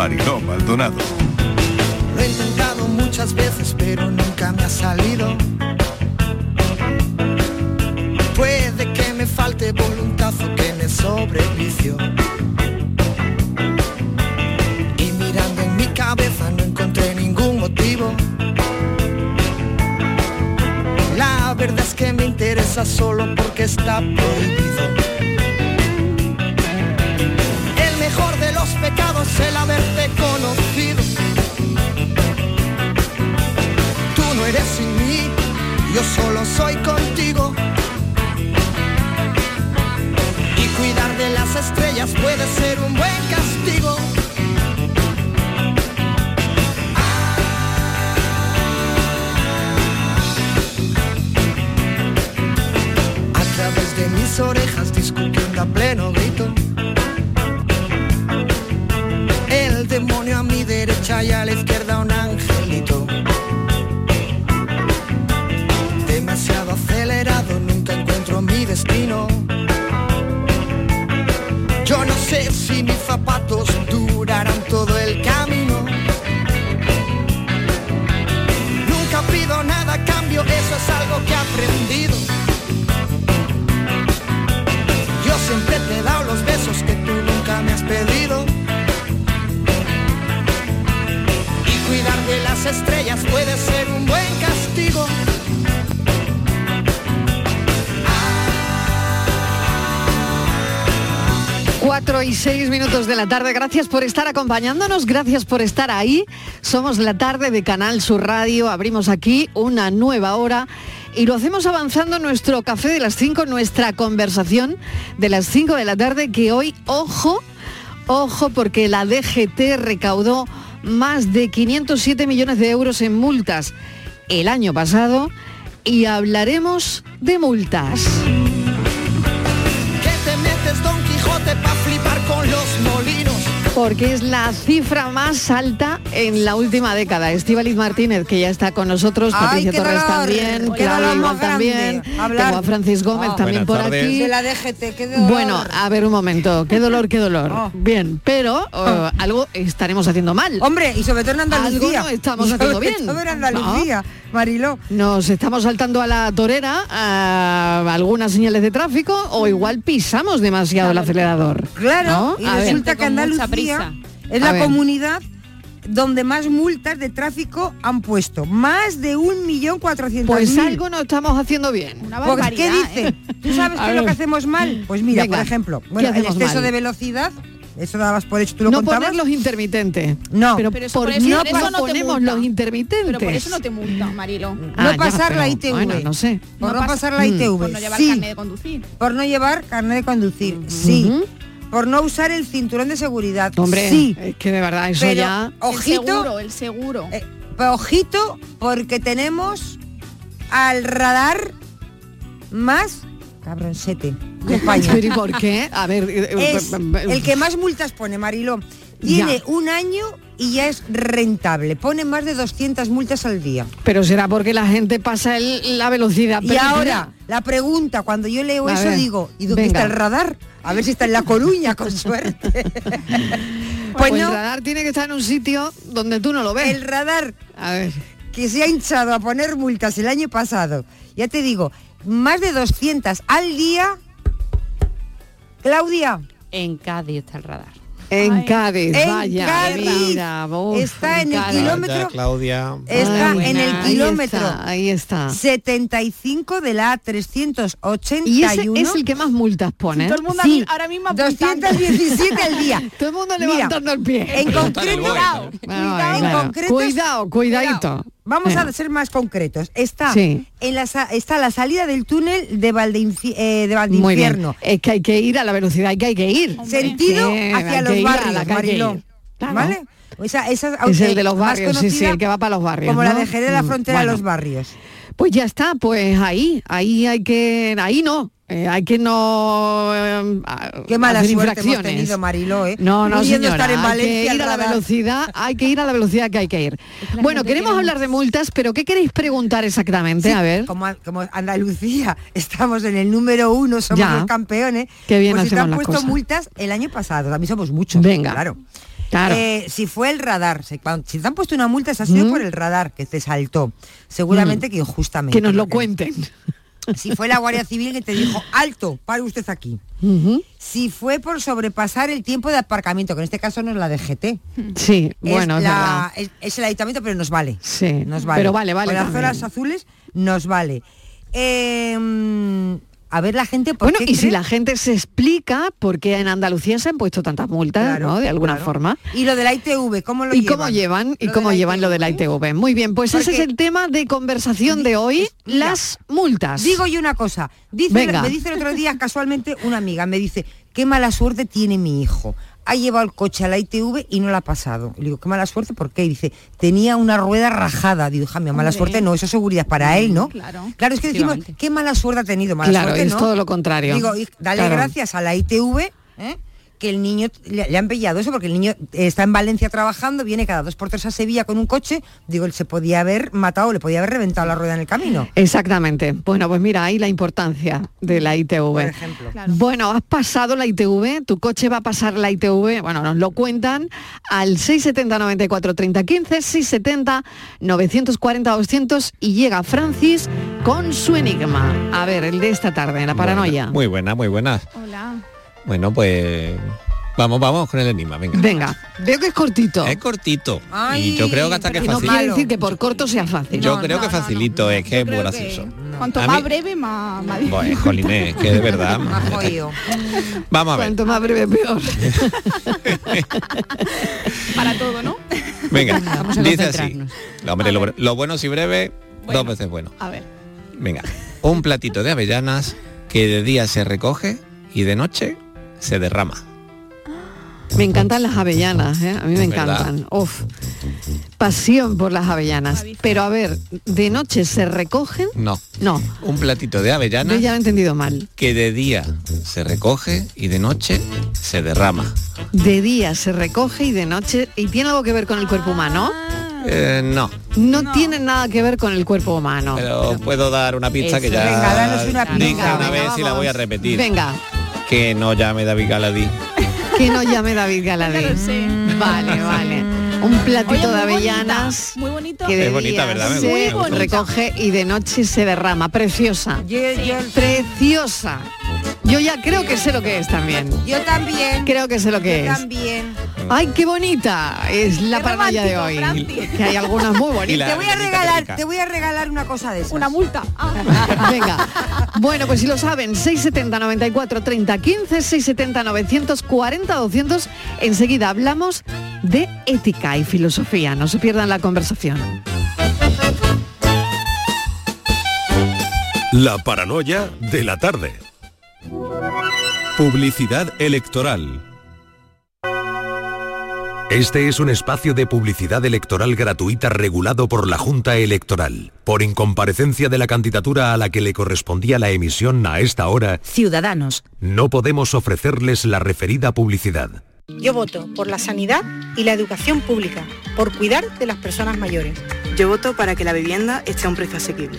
Mariló Maldonado. Lo he intentado muchas veces, pero nunca me ha salido. Puede que me falte voluntad o que me sobrevicio. Y mirando en mi cabeza no encontré ningún motivo. La verdad es que me interesa solo porque está prohibido. De los pecados el haberte conocido. Tú no eres sin mí, yo solo soy contigo. Y cuidar de las estrellas puede ser un buen castigo. A través de mis orejas discutiendo a pleno grito. Mi 6 minutos de la tarde. Gracias por estar acompañándonos, gracias por estar ahí. Somos la tarde de Canal Sur Radio. Abrimos aquí una nueva hora y lo hacemos avanzando nuestro café de las 5, nuestra conversación de las 5 de la tarde, que hoy, ojo, ojo, porque la DGT recaudó más de 507 millones de euros en multas el año pasado y hablaremos de multas. Porque es la cifra más alta en la última década. Estíbaliz Martínez, que ya está con nosotros, Ay, Patricia Torres dolor, también, qué Claudia también, tengo a Francis Gómez Oh. también por tardes. aquí. De la DGT, qué dolor. Bueno, a ver un momento, qué dolor, qué dolor. Oh. Bien, pero eh, algo estaremos haciendo mal. Hombre, y sobre todo en Andalucía. Algo no estamos haciendo sobre bien. todo en Andalucía, Mariló. Nos estamos saltando a la torera a algunas señales de tráfico o igual pisamos demasiado el acelerador. Claro, ¿no? y A ver. resulta que Andalucía es A la ver. comunidad donde más multas de tráfico han puesto. Más de un millón cuatrocientos Pues algo no estamos haciendo bien. Pues, ¿Qué dice? ¿Tú sabes qué es lo que hacemos mal? Pues mira, Venga, por ejemplo, ¿qué bueno, el exceso mal? de velocidad, eso dabas por hecho, tú lo no contabas. poner los intermitentes. No. pero, Pero eso ¿por eso- no eso no ponemos los intermitentes? Pero por eso no te multa, Marilo. Ah, no ya, pasar la ITV. Bueno, no sé. Por no, pas- pasar la Mm. ITV. Por no llevar sí. carnet de conducir. Por no llevar carnet de conducir. Sí. Por no usar el cinturón de seguridad. Hombre, sí. es que de verdad eso Pero, ya... ojito, El seguro, el seguro. eh, ojito, porque tenemos al radar más cabroncete de España. ¿y por qué? A ver... eh, es eh, el que más multas pone, Mariló. Tiene Ya. un año y ya es rentable. Pone más de 200 multas al día. Pero será porque la gente pasa el- la velocidad. Y ahora, la pregunta, cuando yo leo A eso, ver, digo, ¿y dónde venga. está el radar? A ver si está en La Coruña, con suerte. Pues, pues el no, radar tiene que estar en un sitio donde tú no lo ves. el radar A ver. que se ha hinchado a poner multas el año pasado, ya te digo, más de 200 al día. Claudia, En Cádiz está el radar. En Ay. Cádiz, En vaya, Cádiz. mira, uf, Está en el kilómetro- Claudia. está Ay, en el ahí kilómetro está, Ahí está. 75 de la A381. Y ese es el que más multas pone. Todo el mundo Sí, ahora mismo apuntando. 217 al día. Todo el mundo Mira, levantando el pie. En concreto, Cuidado. Concreto- Cuidado, cuidadito. Vamos a ser más concretos. Está Sí. en la está la salida del túnel de Valdeinfi- eh, de. Valdinfierno. Es que hay que ir a la velocidad que hay que ir. Sentido Sí, hacia los a barrios, la. Claro. ¿Vale? O sea, esa Es el eh, de los barrios, sí, sí, el que va para los barrios. Como la de Jerez de la Mm, frontera de bueno. los barrios. Pues ya está, pues ahí, ahí hay que, ahí no, eh, hay que no eh, Qué mala hacer suerte hemos tenido, Mariló, ¿eh? No, no, señora, estar en hay Valencia que al ir a la radar. velocidad, hay que ir a la velocidad que hay que ir. la Bueno, queremos hablar de multas, pero ¿qué queréis preguntar exactamente? Sí, a ver. Como, como Andalucía, estamos en el número uno, somos Ya. los campeones. Qué bien pues si te hacemos han las puesto cosas. multas el año pasado, también somos muchos. Venga. Claro. Claro. Eh, si fue el radar, cuando- si te han puesto una multa, se ha sido Mm. por el radar que te saltó. Seguramente que injustamente. que nos lo cuenten. Si fue la Guardia Civil que te dijo, alto, pare usted aquí. Si fue por sobrepasar el tiempo de aparcamiento, que en este caso no es la DGT. Sí, bueno, es, la- verdad. es- es el ayuntamiento, pero nos vale. Sí, Nos vale. pero vale, vale Con las zonas azules nos vale. Eh, mm, a ver la gente por Bueno, qué y si la gente se explica por qué en Andalucía se han puesto tantas multas, Claro, ¿no? De alguna claro. forma. Y lo de la ITV, ¿cómo lo ¿Y llevan? cómo llevan? ¿Y cómo llevan lo de la ITV? Muy bien, pues ese es el tema de conversación de hoy, mira, las multas. Digo yo una cosa, dice, me dice el otro día casualmente una amiga, me dice, qué mala suerte tiene mi hijo. Ha llevado el coche a la ITV y no la ha pasado. Le digo, qué mala suerte, ¿por qué? Y dice, tenía una rueda rajada. Digo, hija mía, mala Hombre. suerte no, eso es seguridad para él, ¿no? Claro. Claro, es que decimos, qué mala suerte ha tenido, mala Claro, suerte es no. todo lo contrario. Digo, dale Claro. gracias a la ITV, ¿eh? Que el niño le, le han pillado eso porque el niño está en Valencia trabajando, viene cada dos por tres a Sevilla con un coche, digo, él se podía haber matado, le podía haber reventado la rueda en el camino. Exactamente. Bueno, pues mira, ahí la importancia de la ITV. Por ejemplo. Claro. Bueno, has pasado la ITV, tu coche va a pasar la ITV, bueno, nos lo cuentan al 670 94 30 15, 670 940 200 y llega Francis con su enigma. A ver, el de esta tarde, la paranoia. Muy buena, muy buena. Hola. Bueno, pues vamos, vamos con el enigma, venga. Venga, veo que es cortito. Es cortito. Ay, y yo creo que hasta que es no fácil. quiere malo. decir que por corto sea fácil. Yo No, creo no, que no, no, facilito, no. es que es muy gracioso. Cuanto A más mí- breve, más, más difícil. Bueno, jolines, que de verdad. Más jodido. Vamos a ver. Cuanto más breve, peor. Para todo, ¿no? Venga, Vamos a dice así. hombre, lo, lo bueno si breve, Bueno. dos veces bueno. A ver. Venga, un platito de avellanas que de día se recoge y de noche se derrama. Me encantan las avellanas, ¿eh? a mí me encantan. Uf, pasión por las avellanas. Pero a ver, ¿de noche se recogen? No, No, un platito de yo avellanas ya lo he entendido mal. que de día se recoge y de noche se derrama. De día se recoge y de noche... ¿Y tiene algo que ver con el cuerpo humano? Eh, no, No, tiene nada que ver con el cuerpo humano. pero puedo dar una pista que ya Venga, danos una pista. dije Venga, una venga, vez y la voy a repetir. Venga, Que no llame David Galadí. que no llame David Galadí. Vale, vale. Un platito Oye, de avellanas bonita, Muy bonito. que de Es bonita, ¿verdad? Me se recoge y de noche se derrama. Preciosa. Preciosa. Yo ya creo que sé lo que es también. yo también. Creo que sé lo que yo es. también. Ay, qué bonita es la paranoia de hoy. Que hay algunas muy bonitas. Te voy a regalar, te voy a regalar una cosa de esas. Una multa. Ah. Venga. Bueno, pues si lo saben, 670 94 30 15, 670 940 200. Enseguida hablamos de ética y filosofía. No se pierdan la conversación. La paranoia de la tarde. Publicidad electoral. Este es un espacio de publicidad electoral gratuita regulado por la Junta Electoral. Por incomparecencia de la candidatura a la que le correspondía la emisión a esta hora, Ciudadanos. no podemos ofrecerles la referida publicidad. Yo voto por la sanidad y la educación pública, por cuidar de las personas mayores. Yo voto para que la vivienda esté a un precio asequible.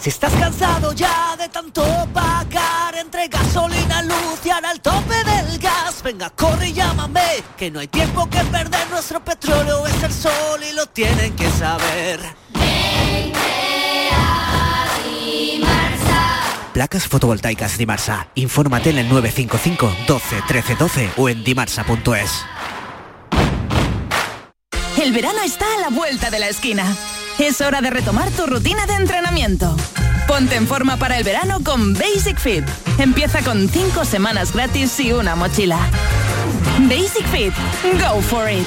Si estás cansado ya de tanto pagar entre gasolina, luz y ahora el tope del gas, venga, corre y llámame, que no hay tiempo que perder, nuestro petróleo es el sol y lo tienen que saber. Placas fotovoltaicas Dimarsa. Infórmate en el 955 12 13 12 o en dimarsa.es. El verano está a la vuelta de la esquina. Es hora de retomar tu rutina de entrenamiento. Ponte en forma para el verano con Basic Fit. Empieza con 5 semanas gratis y una mochila. Basic Fit. Go for it.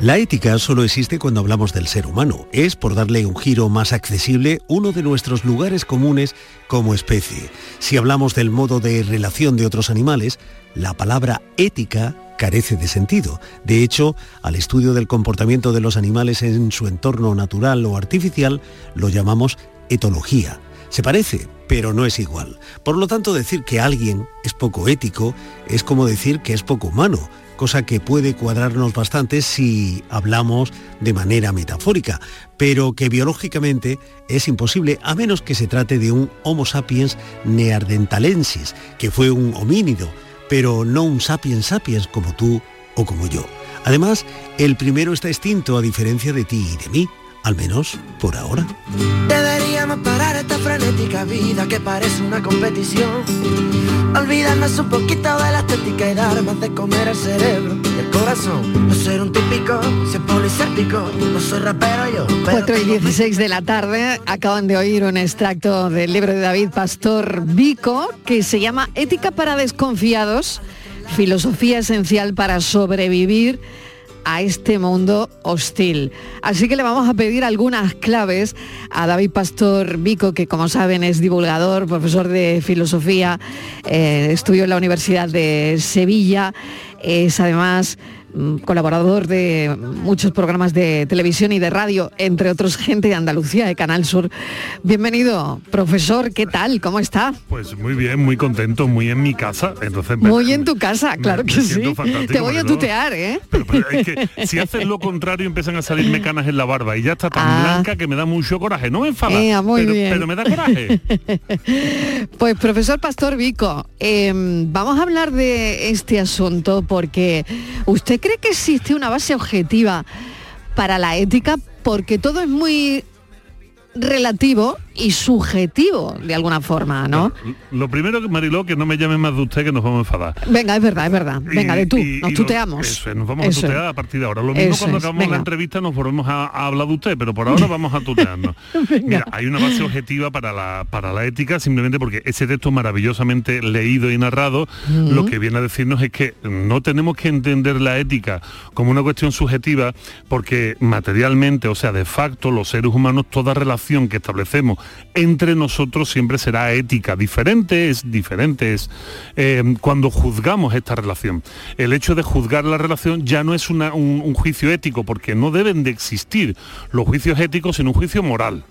La ética solo existe cuando hablamos del ser humano. Es, por darle un giro más accesible, uno de nuestros lugares comunes como especie. Si hablamos del modo de relación de otros animales, la palabra ética carece de sentido. De hecho, al estudio del comportamiento de los animales en su entorno natural o artificial, lo llamamos etología. Se parece, pero no es igual. Por lo tanto, decir que alguien es poco ético es como decir que es poco humano cosa que puede cuadrarnos bastante si hablamos de manera metafórica, pero que biológicamente es imposible a menos que se trate de un Homo sapiens neanderthalensis, que fue un homínido, pero no un sapiens sapiens como tú o como yo. Además, el primero está extinto a diferencia de ti y de mí, al menos por ahora. Deberíamos parar esta frenética vida que parece una competición. Olvidarnos un poquito de la estética y dar más de comer al cerebro y el corazón. No ser un típico, ser poliséptico, no soy rapero yo. pero 4 y tengo 16 de la tarde acaban de oír un extracto del libro de David Pastor Vico que se llama Ética para desconfiados, filosofía esencial para sobrevivir a este mundo hostil. Así que le vamos a pedir algunas claves a David Pastor Vico, que como saben es divulgador, profesor de filosofía, eh, estudió en la Universidad de Sevilla, es además colaborador de muchos programas de televisión y de radio, entre otros gente de Andalucía, de Canal Sur. Bienvenido, profesor, ¿qué tal? ¿Cómo está? Pues muy bien, muy contento, muy en mi casa. Entonces, me- Muy en tu casa, claro me que sí. Te voy a tutear, ¿eh? es que si haces lo contrario empiezan a salirme canas en la barba y ya está tan Ah. blanca que me da mucho coraje. No me enfada, muy pero, pero me da coraje. Pues profesor Pastor Vico, eh, vamos a hablar de este asunto porque ¿usted cree que existe una base objetiva para la ética? Porque todo es muy relativo y subjetivo de alguna forma, ¿no? Lo primero, que Mariló, que no me llame más de usted que nos vamos a enfadar. Venga, es verdad, es verdad. Venga, Y- de tú, y- nos y lo- tuteamos. eso es, nos vamos Eso a tutear a partir de ahora. Lo mismo Eso cuando es, acabamos la entrevista nos volvemos a, a hablar de usted, pero por ahora vamos a tutearnos. Mira, hay una base objetiva para la, para la ética, simplemente porque ese texto maravillosamente leído y narrado, lo que viene a decirnos es que no tenemos que entender la ética como una cuestión subjetiva, porque materialmente, o sea, de facto, los seres humanos, toda relación que establecemos entre nosotros siempre será ética. Diferente es diferente es eh, cuando juzgamos esta relación. El hecho de juzgar la relación ya no es una- un, un juicio ético, porque no deben de existir los juicios éticos sino un juicio moral.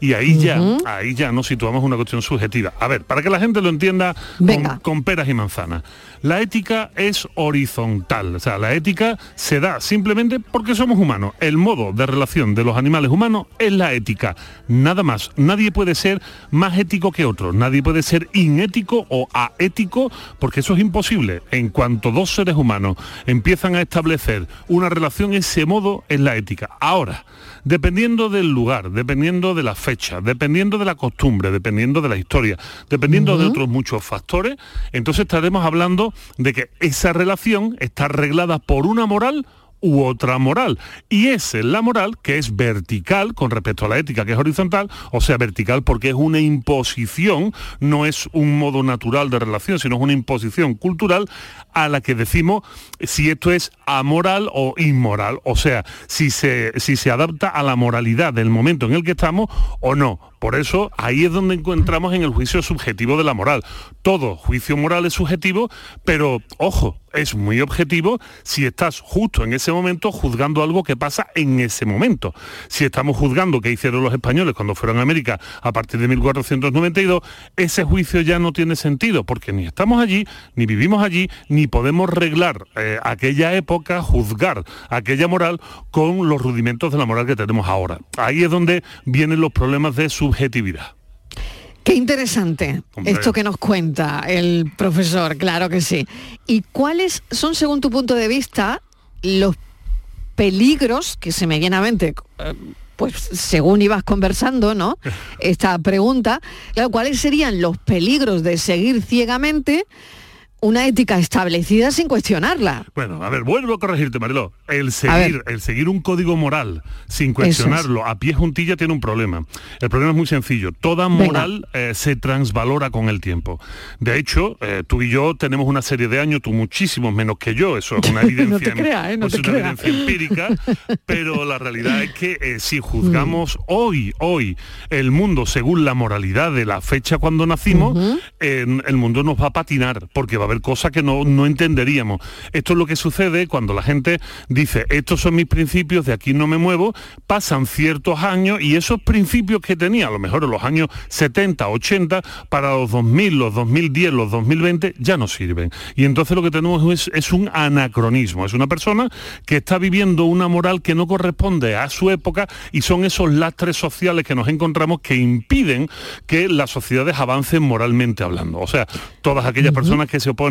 Y ahí ya, ahí ya nos situamos una cuestión subjetiva. A ver, para que la gente lo entienda con, con peras y manzanas. La ética es horizontal, o sea, la ética se da simplemente porque somos humanos. El modo de relación de los animales humanos es la ética, nada más. Nadie puede ser más ético que otro, nadie puede ser inético o aético, porque eso es imposible. En cuanto dos seres humanos empiezan a establecer una relación, ese modo es la ética. Ahora, dependiendo del lugar, dependiendo de la fecha, dependiendo de la costumbre, dependiendo de la historia, dependiendo de otros muchos factores, entonces estaremos hablando de que esa relación está arreglada por una moral u otra moral. Y es la moral que es vertical con respecto a la ética, que es horizontal, o sea, vertical porque es una imposición, no es un modo natural de relación, sino es una imposición cultural a la que decimos si esto es amoral o inmoral, o sea, si se, si se adapta a la moralidad del momento en el que estamos o no. Por eso ahí es donde encontramos en el juicio subjetivo de la moral. Todo juicio moral es subjetivo, pero ojo, es muy objetivo si estás justo en ese momento juzgando algo que pasa en ese momento. Si estamos juzgando qué hicieron los españoles cuando fueron a América a partir de 1492, ese juicio ya no tiene sentido, porque ni estamos allí, ni vivimos allí, ni podemos reglar eh, aquella época, juzgar aquella moral con los rudimentos de la moral que tenemos ahora. Ahí es donde vienen los problemas de Qué interesante esto que nos cuenta el profesor, claro que sí. ¿Y cuáles son, según tu punto de vista, los peligros que se me viene a mente? eh, Pues según ibas conversando, ¿no? Esta pregunta, claro, ¿cuáles serían los peligros de seguir ciegamente una ética establecida sin cuestionarla? Bueno, a ver, vuelvo a corregirte, Mariló. El seguir, el seguir un código moral sin cuestionarlo a pie juntilla tiene un problema. El problema es muy sencillo. Toda moral eh, se transvalora con el tiempo. De hecho, eh, tú y yo tenemos una serie de años, tú muchísimos menos que yo, eso es una evidencia, No te creas, ¿eh? No es te una creas. evidencia empírica, pero la realidad es que si juzgamos Mm. hoy, hoy, el mundo según la moralidad de la fecha cuando nacimos, en- el mundo nos va a patinar, porque va a haber cosas que no, no entenderíamos. Esto es lo que sucede cuando la gente dice, estos son mis principios, de aquí no me muevo, pasan ciertos años y esos principios que tenía, a lo mejor en los años 70, 80, para los 2000, los 2010, los 2020, ya no sirven. Y entonces lo que tenemos es, es un anacronismo, es una persona que está viviendo una moral que no corresponde a su época y son esos lastres sociales que nos encontramos que impiden que las sociedades avancen moralmente hablando. O sea, todas aquellas personas que se oponen,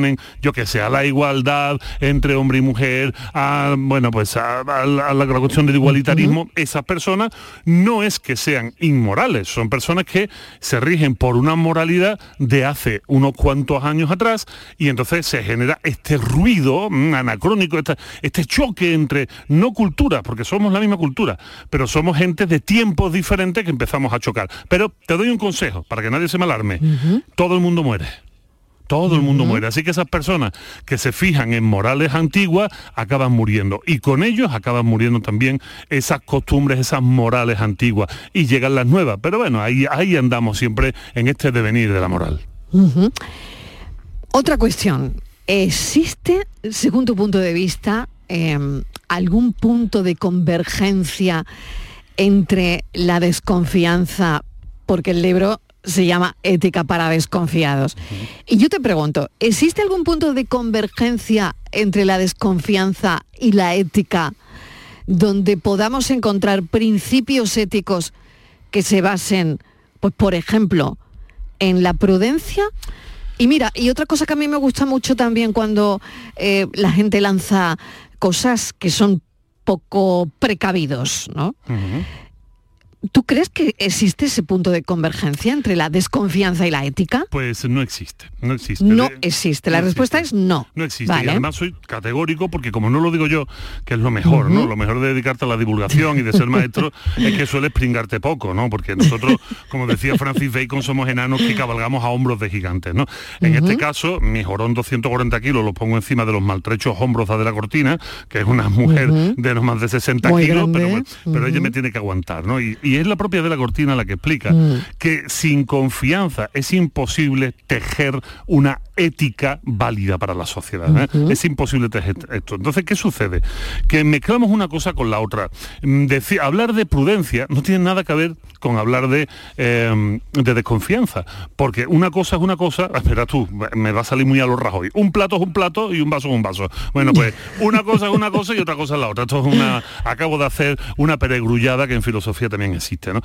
yo que sé, a la igualdad entre hombre y mujer, a, bueno, pues a, a la, a la cuestión del igualitarismo, esas personas no es que sean inmorales, son personas que se rigen por una moralidad de hace unos cuantos años atrás y entonces se genera este ruido mm, anacrónico, esta- este choque entre no culturas, porque somos la misma cultura, pero somos gente de tiempos diferentes que empezamos a chocar. Pero te doy un consejo, para que nadie se me alarme. Todo el mundo muere. Todo el mundo muere. Así que esas personas que se fijan en morales antiguas acaban muriendo. Y con ellos acaban muriendo también esas costumbres, esas morales antiguas. Y llegan las nuevas. Pero bueno, ahí, ahí andamos siempre en este devenir de la moral. Otra cuestión. ¿Existe, según tu punto de vista, em, algún punto de convergencia entre la desconfianza, porque el libro se llama Ética para desconfiados? Y yo te pregunto, ¿existe algún punto de convergencia entre la desconfianza y la ética donde podamos encontrar principios éticos que se basen, pues por ejemplo, en la prudencia? Y mira, y otra cosa que a mí me gusta mucho también cuando eh, la gente lanza cosas que son poco precavidos, ¿no? ¿Tú crees que existe ese punto de convergencia entre la desconfianza y la ética? Pues no existe, no existe. No existe. La no respuesta es no. No existe. Vale. Y además soy categórico porque como no lo digo yo, que es lo mejor, ¿no? Lo mejor de dedicarte a la divulgación y de ser maestro es que sueles pringarte poco, ¿no? Porque nosotros, como decía Francis Bacon, somos enanos que cabalgamos a hombros de gigantes, ¿no? En este caso, mi jorón 240 kilos lo pongo encima de los maltrechos hombros de la cortina, que es una mujer de no más de 60 Muy kilos, grande. pero, bueno, pero ella me tiene que aguantar, ¿no? Y, y es la propia de la cortina la que explica Mm. que sin confianza es imposible tejer una ética válida para la sociedad. ¿eh? Es imposible esto. Entonces, ¿qué sucede? Que mezclamos una cosa con la otra. Mm, deci- hablar de prudencia no tiene nada que ver con hablar de, eh, de desconfianza. Porque una cosa es una cosa, espera tú, me va a salir muy a los Rajoy. Un plato es un plato y un vaso es un vaso. Bueno, pues una cosa es una cosa y otra cosa es la otra. Esto es una. Acabo de hacer una peregrullada que en filosofía también existe, ¿no?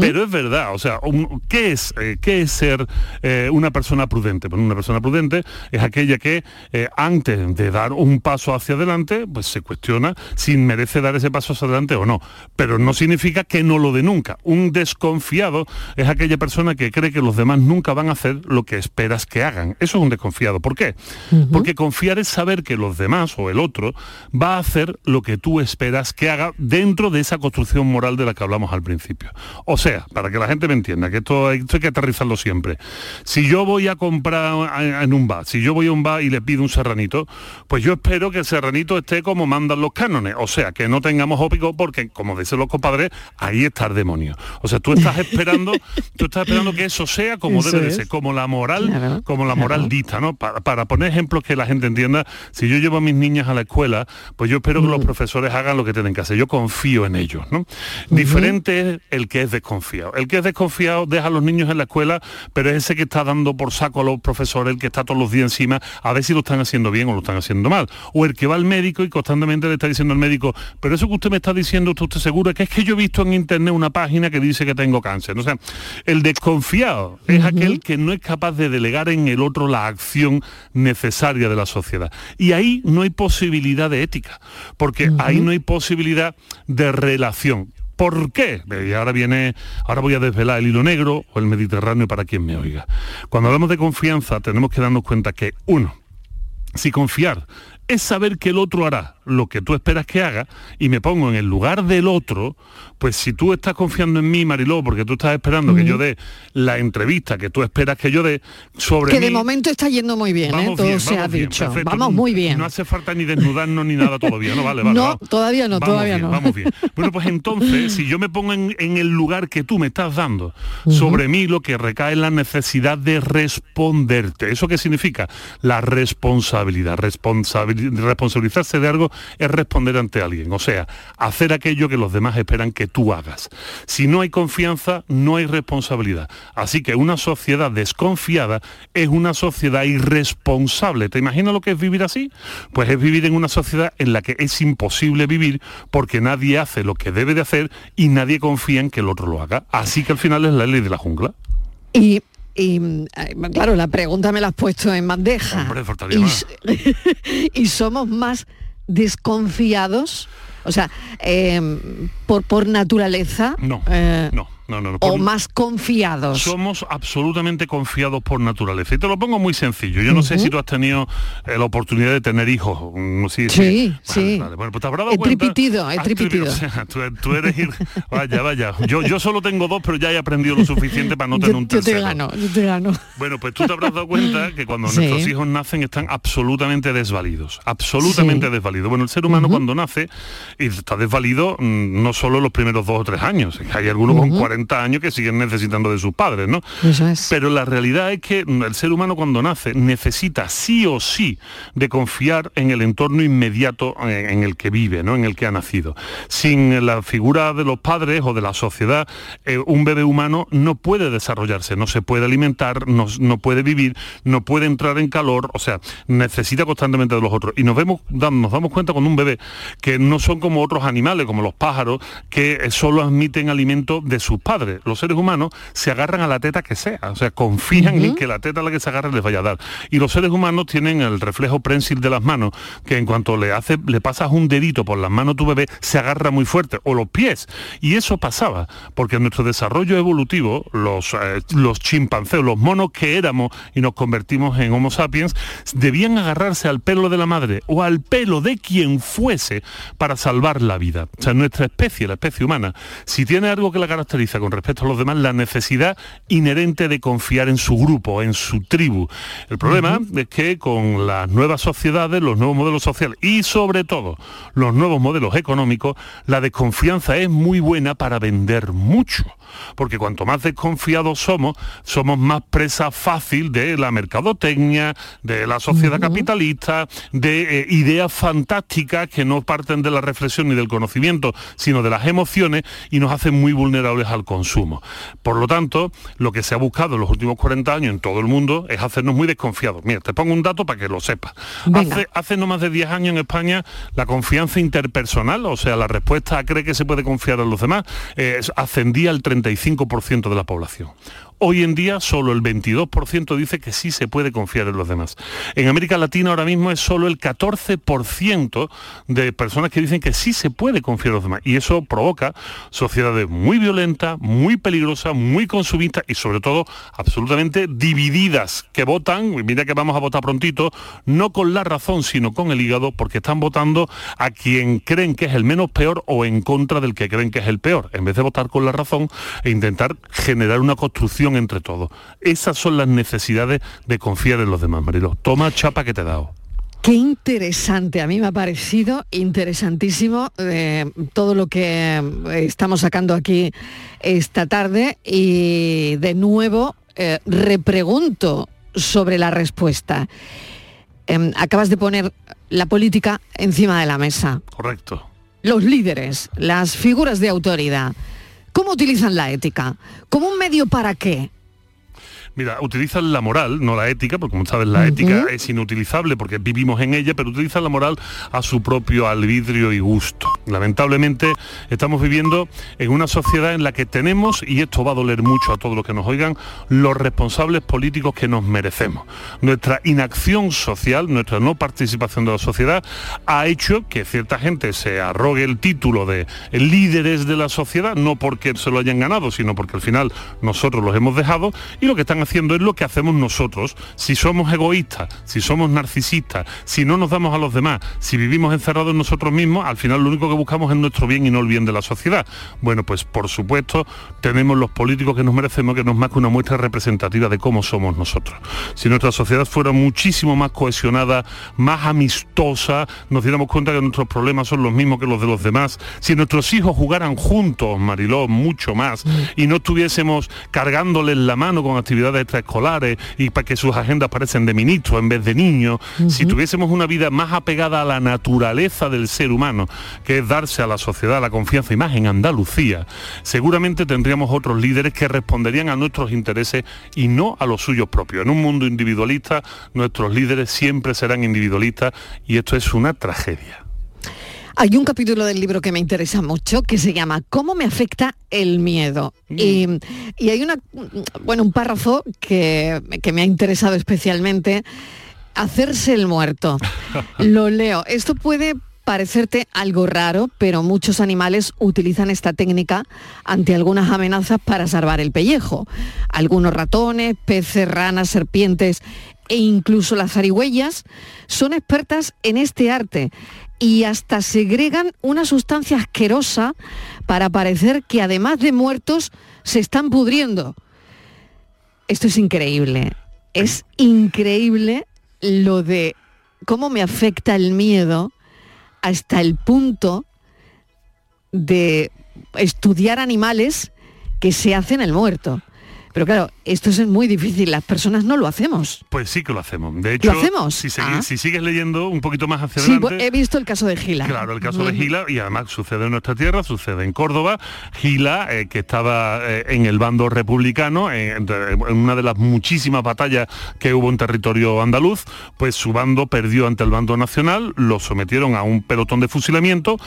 Pero es verdad, o sea, un- ¿qué es, eh, qué es ser eh, una persona prudente? Bueno, una persona prudente prudente es aquella que eh, antes de dar un paso hacia adelante, pues se cuestiona si merece dar ese paso hacia adelante o no. Pero no significa que no lo dé nunca. Un desconfiado es aquella persona que cree que los demás nunca van a hacer lo que esperas que hagan. Eso es un desconfiado. ¿Por qué? Porque confiar es saber que los demás o el otro va a hacer lo que tú esperas que haga dentro de esa construcción moral de la que hablamos al principio. O sea, para que la gente me entienda, que esto, esto hay que aterrizarlo siempre. Si yo voy a comprar en un bar, si yo voy a un bar y le pido un serranito, pues yo espero que el serranito esté como mandan los cánones. O sea, que no tengamos ópico porque, como dicen los compadres, ahí está el demonio. O sea, tú estás esperando, tú estás esperando que eso sea como Eso debe de ser, como la moral, Claro, como la moral dicta, ¿no? Para, para poner ejemplos que la gente entienda, si yo llevo a mis niñas a la escuela, pues yo espero que los profesores hagan lo que tienen que hacer. Yo confío en ellos, ¿no? Diferente es el que es desconfiado. El que es desconfiado deja a los niños en la escuela, pero es ese que está dando por saco a los profesores, el que está todos los días encima, a ver si lo están haciendo bien o lo están haciendo mal. O el que va al médico y constantemente le está diciendo al médico, pero eso que usted me está diciendo, ¿está usted seguro? Que es que yo he visto en internet una página que dice que tengo cáncer. O sea, el desconfiado es aquel que no es capaz de delegar en el otro la acción necesaria de la sociedad. Y ahí no hay posibilidad de ética, porque ahí no hay posibilidad de relación. ¿Por qué? Y ahora viene, ahora voy a desvelar el hilo negro o el Mediterráneo para quien me oiga. Cuando hablamos de confianza tenemos que darnos cuenta que, uno, si confiar es saber que el otro hará lo que tú esperas que haga y me pongo en el lugar del otro, pues si tú estás confiando en mí, Mariló, porque tú estás esperando que yo dé la entrevista que tú esperas que yo dé sobre Que mí, de momento está yendo muy bien, ¿eh? Todo bien, se ha bien, dicho. perfecto. Vamos muy bien. No hace falta ni desnudarnos ni nada todavía, ¿no? Vale, vale. no, vamos. todavía no, Vamos todavía bien, no. Vamos bien. Bueno, pues entonces, si yo me pongo en, en el lugar que tú me estás dando, sobre mí lo que recae es la necesidad de responderte. ¿Eso qué significa? La responsabilidad. Responsabil- responsabilizarse de algo es responder ante alguien. O sea, hacer aquello que los demás esperan que tú hagas. Si no hay confianza, no hay responsabilidad. Así que una sociedad desconfiada es una sociedad irresponsable. ¿Te imaginas lo que es vivir así? Pues es vivir en una sociedad en la que es imposible vivir porque nadie hace lo que debe de hacer y nadie confía en que el otro lo haga. Así que al final es la ley de la jungla. Y, y, eh, claro, la pregunta me la has puesto en bandeja. Hombre, y, más. y somos más desconfiados, o sea, eh, por, por naturaleza. No, eh, no, no, no. no. o Por- más confiados. Somos absolutamente confiados por naturaleza. Y te lo pongo muy sencillo. Yo no sé si tú has tenido eh, la oportunidad de tener hijos. Mm, Sí, Sí, Vale, sí. vale. Bueno, pues te habrás dado He cuenta- tripitido, he Has tripitido. tripi- o sea, tú, tú eres ir- Vaya, vaya. Yo, yo solo tengo dos, pero ya he aprendido lo suficiente para no tener yo, un yo te tercero. gano, yo te gano. Bueno, pues tú te habrás dado cuenta que cuando Sí. nuestros hijos nacen están absolutamente desvalidos, absolutamente Sí. desvalidos. Bueno, el ser humano cuando nace y está desvalido mm, no solo los primeros dos o tres años, hay algunos con Ujú. 40 años que siguen necesitando de sus padres, ¿no? Eso es. Pero la realidad es que mm, el ser humano cuando nace necesita sí o sí de confiar en el entorno inmediato en, en el que vive, ¿no? en el que ha nacido. Sin la figura de los padres o de la sociedad, eh, un bebé humano no puede desarrollarse, no se puede alimentar, no, no puede vivir, no puede entrar en calor, o sea, necesita constantemente de los otros. Y nos, vemos, nos damos cuenta con un bebé que no son como otros animales, como los pájaros, que eh, solo admiten alimento de sus padres. Los seres humanos se agarran a la teta que sea, o sea, confían en que la teta a la que se agarren les vaya a dar. Y los seres humanos tienen el reflejo prensil de las manos, que en cuanto le hace, le pasas un dedito por las manos a tu bebé, se agarra muy fuerte, o los pies. Y eso pasaba, porque en nuestro desarrollo evolutivo, los, eh, los chimpancés, los monos que éramos y nos convertimos en Homo sapiens, debían agarrarse al pelo de la madre o al pelo de quien fuese para salvar la vida. O sea, nuestra especie, la especie humana, si tiene algo que la caracteriza con respecto a los demás, la necesidad inherente de confiar en su grupo, en su tribu. El problema es que con las nuevas sociedades, los nuevos modelos sociales y sobre todo los nuevos modelos económicos, la desconfianza es muy buena para vender mucho. Porque cuanto más desconfiados somos, somos más presa fácil de la mercadotecnia, de la sociedad capitalista, de eh, ideas fantásticas que no parten de la reflexión ni del conocimiento, sino de las emociones y nos hacen muy vulnerables al consumo. Por lo tanto, lo que se ha buscado en los últimos 40 años en todo el mundo es hacernos muy desconfiados. Mira, te pongo un dato para que lo sepas. Hace no más de 10 años en España la confianza interpersonal, o sea, la respuesta a cree que se puede confiar en los demás, eh, ascendía al 35% de la población. Hoy en día solo el 22% dice que sí se puede confiar en los demás. En América Latina ahora mismo es solo el 14% de personas que dicen que sí se puede confiar en los demás. Y eso provoca sociedades muy violentas, muy peligrosas, muy consumistas y sobre todo absolutamente divididas, que votan, mira que vamos a votar prontito, no con la razón, sino con el hígado, porque están votando a quien creen que es el menos peor o en contra del que creen que es el peor, en vez de votar con la razón e intentar generar una construcción entre todos. Esas son las necesidades de confiar en los demás, Marilo. Toma chapa que te he dado. Qué interesante, a mí me ha parecido interesantísimo eh, todo lo que eh, estamos sacando aquí esta tarde y de nuevo eh, repregunto sobre la respuesta. Em, acabas de poner la política encima de la mesa. Correcto. Los líderes, las figuras de autoridad, ¿cómo utilizan la ética? ¿Como un medio para qué? Mira, utilizan la moral, no la ética, porque como sabes la ética es inutilizable porque vivimos en ella, pero utilizan la moral a su propio albedrío y gusto. Lamentablemente estamos viviendo en una sociedad en la que tenemos, y esto va a doler mucho a todos los que nos oigan, los responsables políticos que nos merecemos. Nuestra inacción social, nuestra no participación de la sociedad, ha hecho que cierta gente se arrogue el título de líderes de la sociedad, no porque se lo hayan ganado, sino porque al final nosotros los hemos dejado, y lo que están haciendo es lo que hacemos nosotros. Si somos egoístas, si somos narcisistas, si no nos damos a los demás, si vivimos encerrados en nosotros mismos, al final lo único que buscamos es nuestro bien y no el bien de la sociedad. Bueno, pues por supuesto tenemos los políticos que nos merecemos, que nos más que una muestra representativa de cómo somos nosotros. Si nuestra sociedad fuera muchísimo más cohesionada, más amistosa, nos diéramos cuenta que nuestros problemas son los mismos que los de los demás, si nuestros hijos jugaran juntos, Mariló, mucho más, y no estuviésemos cargándoles la mano con actividades extraescolares y para que sus agendas parecen de ministros en vez de niños, si tuviésemos una vida más apegada a la naturaleza del ser humano, que es darse a la sociedad la confianza y más en Andalucía, seguramente tendríamos otros líderes que responderían a nuestros intereses y no a los suyos propios. En un mundo individualista, nuestros líderes siempre serán individualistas y esto es una tragedia. Hay un capítulo del libro que me interesa mucho que se llama ¿Cómo me afecta el miedo? Y, y hay una, bueno, un párrafo que, que me ha interesado especialmente, hacerse el muerto. Lo leo. Esto puede parecerte algo raro, pero muchos animales utilizan esta técnica ante algunas amenazas para salvar el pellejo. Algunos ratones, peces, ranas, serpientes e incluso las zarigüeyas son expertas en este arte y hasta segregan una sustancia asquerosa para parecer que además de muertos se están pudriendo. Esto es increíble. Es increíble lo de cómo me afecta el miedo hasta el punto de estudiar animales que se hacen el muerto. Pero claro, esto es muy difícil, las personas no lo hacemos. Pues sí que lo hacemos. De hecho, ¿Lo hacemos? Si, segui- Ah. si sigues leyendo un poquito más hacia Sí, adelante... he visto el caso de Gila. Claro, el caso de. Gila, y además sucede en nuestra tierra, sucede en Córdoba. Gila, eh, que estaba eh, en el bando republicano, eh, en, en una de las muchísimas batallas que hubo en territorio andaluz, pues su bando perdió ante el bando nacional, lo sometieron a un pelotón de fusilamiento,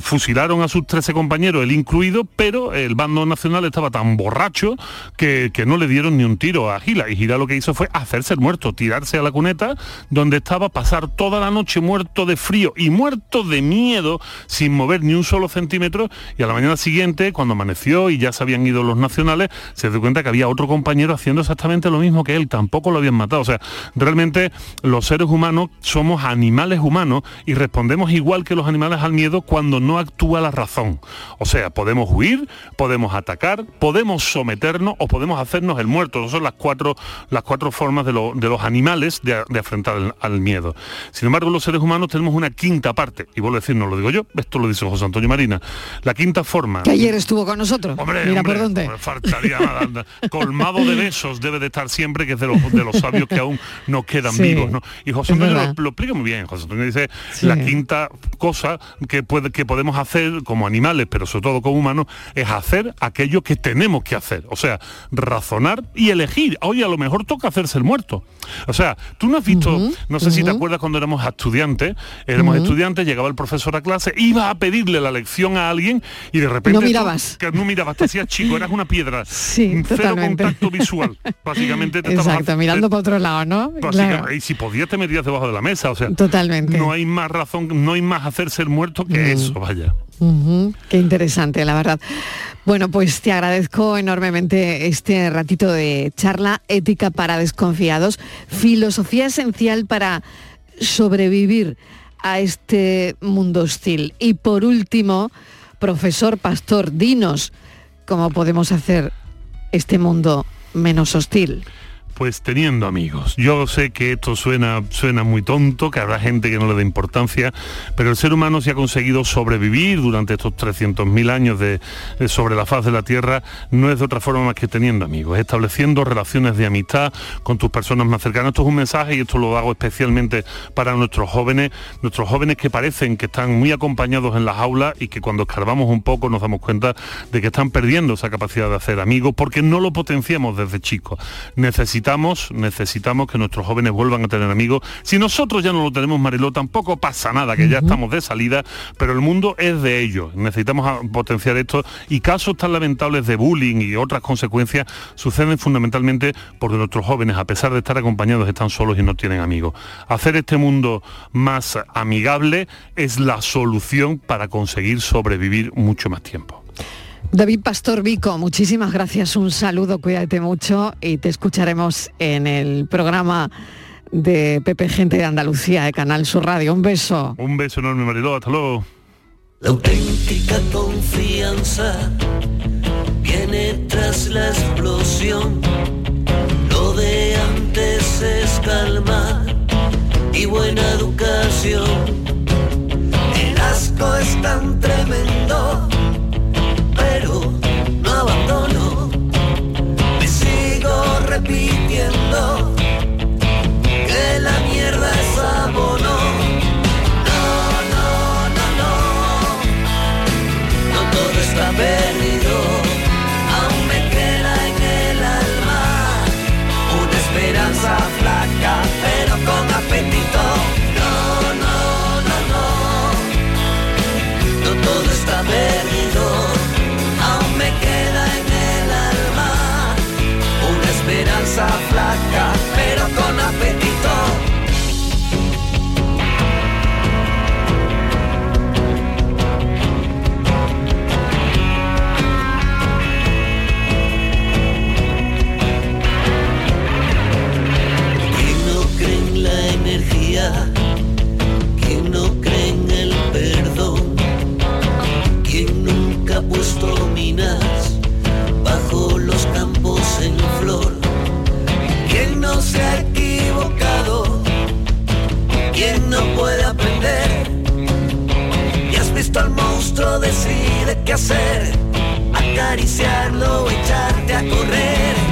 fusilaron a sus 13 compañeros, él incluido, pero el bando nacional estaba tan borracho que, que no le dieron ni un tiro a Gila. Y Gila lo que hizo fue hacerse el muerto, tirarse a la cuneta donde estaba, pasar toda la noche muerto de frío y muerto de miedo, sin mover ni un solo centímetro. Y a la mañana siguiente, cuando amaneció y ya se habían ido los nacionales, se dio cuenta que había otro compañero haciendo exactamente lo mismo que él, tampoco lo habían matado. O sea, realmente los seres humanos somos animales humanos y respondemos igual que los animales al miedo cuando no actúa la razón. O sea, podemos huir, podemos atacar, podemos someternos o podemos hacernos el muerto. Esas son las cuatro, las cuatro formas de, lo- de los animales de, de afrontar el- al miedo. Sin embargo, los seres humanos tenemos una quinta parte, y vuelvo a decir, no lo digo yo, esto lo dice José Antonio Marina. La quinta forma... Que ayer estuvo con nosotros. Hombre, Mira hombre, por dónde. pues faltaría nada. Colmado de besos debe de estar siempre, que es de los, de los sabios que aún nos quedan Sí, vivos. ¿no? Y José Antonio lo, lo explica muy bien. José Antonio dice, Sí. la quinta cosa que, puede, que podemos hacer como animales, pero sobre todo como humanos, es hacer aquello que tenemos que hacer. O sea, razonar y elegir. Oye, a lo mejor toca hacerse el muerto. O sea, tú no has visto, no sé si te acuerdas cuando éramos estudiantes, éramos estudiantes, llegaba el profesor a clase, iba a pedirle la lección a alguien y de repente... No tú- mirabas. que no mirabas, te hacías chico, eras una piedra. Sí, Cero totalmente. contacto visual. Básicamente te estabas Exacto, mirando para otro lado, ¿no? Claro, Y si podías te metías debajo de la mesa, o sea, Totalmente. no hay más razón, no hay más hacerse el muerto que eso, vaya. Qué interesante, la verdad. Bueno, pues te agradezco enormemente este ratito de charla ética para desconfiados, filosofía esencial para sobrevivir a este mundo hostil. Y por último, profesor Pastor, dinos cómo podemos hacer este mundo menos hostil. Pues teniendo amigos. Yo sé que esto suena, suena muy tonto, que habrá gente que no le dé importancia, pero el ser humano se ha conseguido sobrevivir durante estos 300.000 años de, sobre la faz de la Tierra, no es de otra forma más que teniendo amigos, estableciendo relaciones de amistad con tus personas más cercanas. Esto es un mensaje y esto lo hago especialmente para nuestros jóvenes, nuestros jóvenes que parecen que están muy acompañados en las aulas y que cuando escarbamos un poco nos damos cuenta de que están perdiendo esa capacidad de hacer amigos porque no lo potenciamos desde chicos. Necesitamos, necesitamos que nuestros jóvenes vuelvan a tener amigos. Si nosotros ya no lo tenemos, Mariló, tampoco pasa nada, que ya estamos de salida, pero el mundo es de ellos. Necesitamos potenciar esto y casos tan lamentables de bullying y otras consecuencias suceden fundamentalmente porque nuestros jóvenes, a pesar de estar acompañados, están solos y no tienen amigos. Hacer este mundo más amigable es la solución para conseguir sobrevivir mucho más tiempo. David Pastor Vico, muchísimas gracias, un saludo, cuídate mucho y te escucharemos en el programa de Pepe Gente de Andalucía de Canal Sur Radio. Un beso. Un beso enorme, Mariló, hasta luego. La auténtica confianza viene tras la explosión. Lo de antes es calma y buena educación. El asco es tan tremendo, con apetito. Qué hacer, acariciarlo echarte a correr.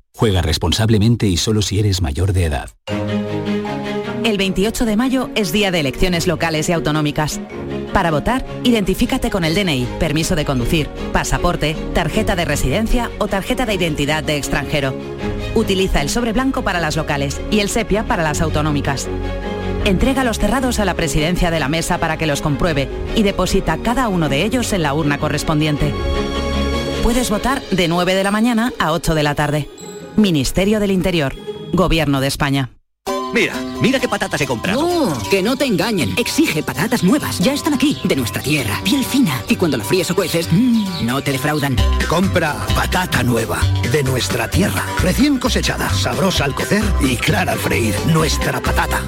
Juega responsablemente y solo si eres mayor de edad. El 28 de mayo es día de elecciones locales y autonómicas. Para votar, identifícate con el DNI, permiso de conducir, pasaporte, tarjeta de residencia o tarjeta de identidad de extranjero. Utiliza el sobre blanco para las locales y el sepia para las autonómicas. Entrega los cerrados a la presidencia de la mesa para que los compruebe y deposita cada uno de ellos en la urna correspondiente. Puedes votar de 9 de la mañana a 8 de la tarde. Ministerio del Interior. Gobierno de España. Mira, mira qué patatas he comprado. No, que no te engañen. Exige patatas nuevas. Ya están aquí, de nuestra tierra, piel fina. Y cuando la fríes o cueces, mmm, no te defraudan. Compra patata nueva, de nuestra tierra. Recién cosechada, sabrosa al cocer y clara al freír. Nuestra patata.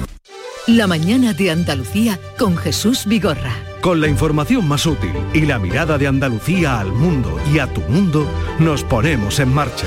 La mañana de Andalucía con Jesús Vigorra. Con la información más útil y la mirada de Andalucía al mundo y a tu mundo, nos ponemos en marcha.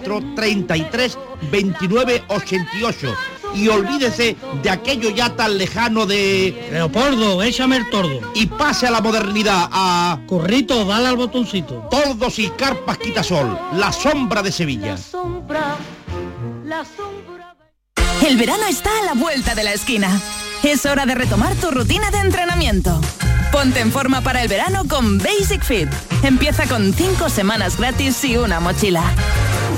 33 29 88 y olvídese de aquello ya tan lejano de... Leopoldo, échame el tordo. Y pase a la modernidad, a... Corrito, dale al botoncito. Tordos y carpas quitasol, la sombra de Sevilla. La sombra, la sombra... El verano está a la vuelta de la esquina. Es hora de retomar tu rutina de entrenamiento. Ponte en forma para el verano con Basic Fit. Empieza con 5 semanas gratis y una mochila.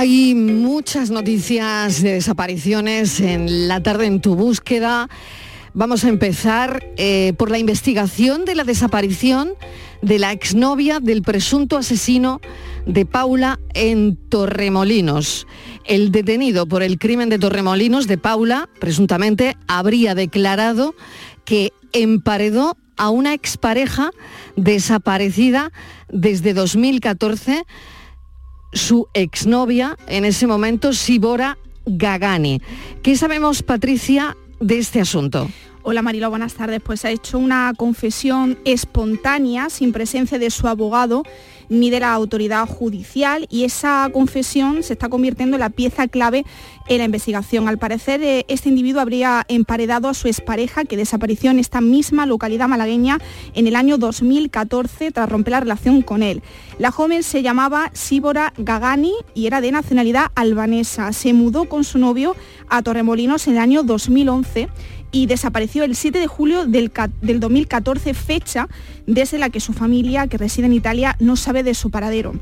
Hay muchas noticias de desapariciones en la tarde en tu búsqueda. Vamos a empezar eh, por la investigación de la desaparición de la exnovia del presunto asesino de Paula en Torremolinos. El detenido por el crimen de Torremolinos de Paula, presuntamente, habría declarado que emparedó a una expareja desaparecida desde 2014 su exnovia en ese momento, Sibora Gagani. ¿Qué sabemos, Patricia, de este asunto? Hola Marilo, buenas tardes. Pues ha hecho una confesión espontánea, sin presencia de su abogado ni de la autoridad judicial y esa confesión se está convirtiendo en la pieza clave en la investigación. Al parecer, eh, este individuo habría emparedado a su expareja que desapareció en esta misma localidad malagueña en el año 2014 tras romper la relación con él. La joven se llamaba Síbora Gagani y era de nacionalidad albanesa. Se mudó con su novio a Torremolinos en el año 2011 y desapareció el 7 de julio del, del 2014, fecha desde la que su familia, que reside en Italia, no sabe de su paradero.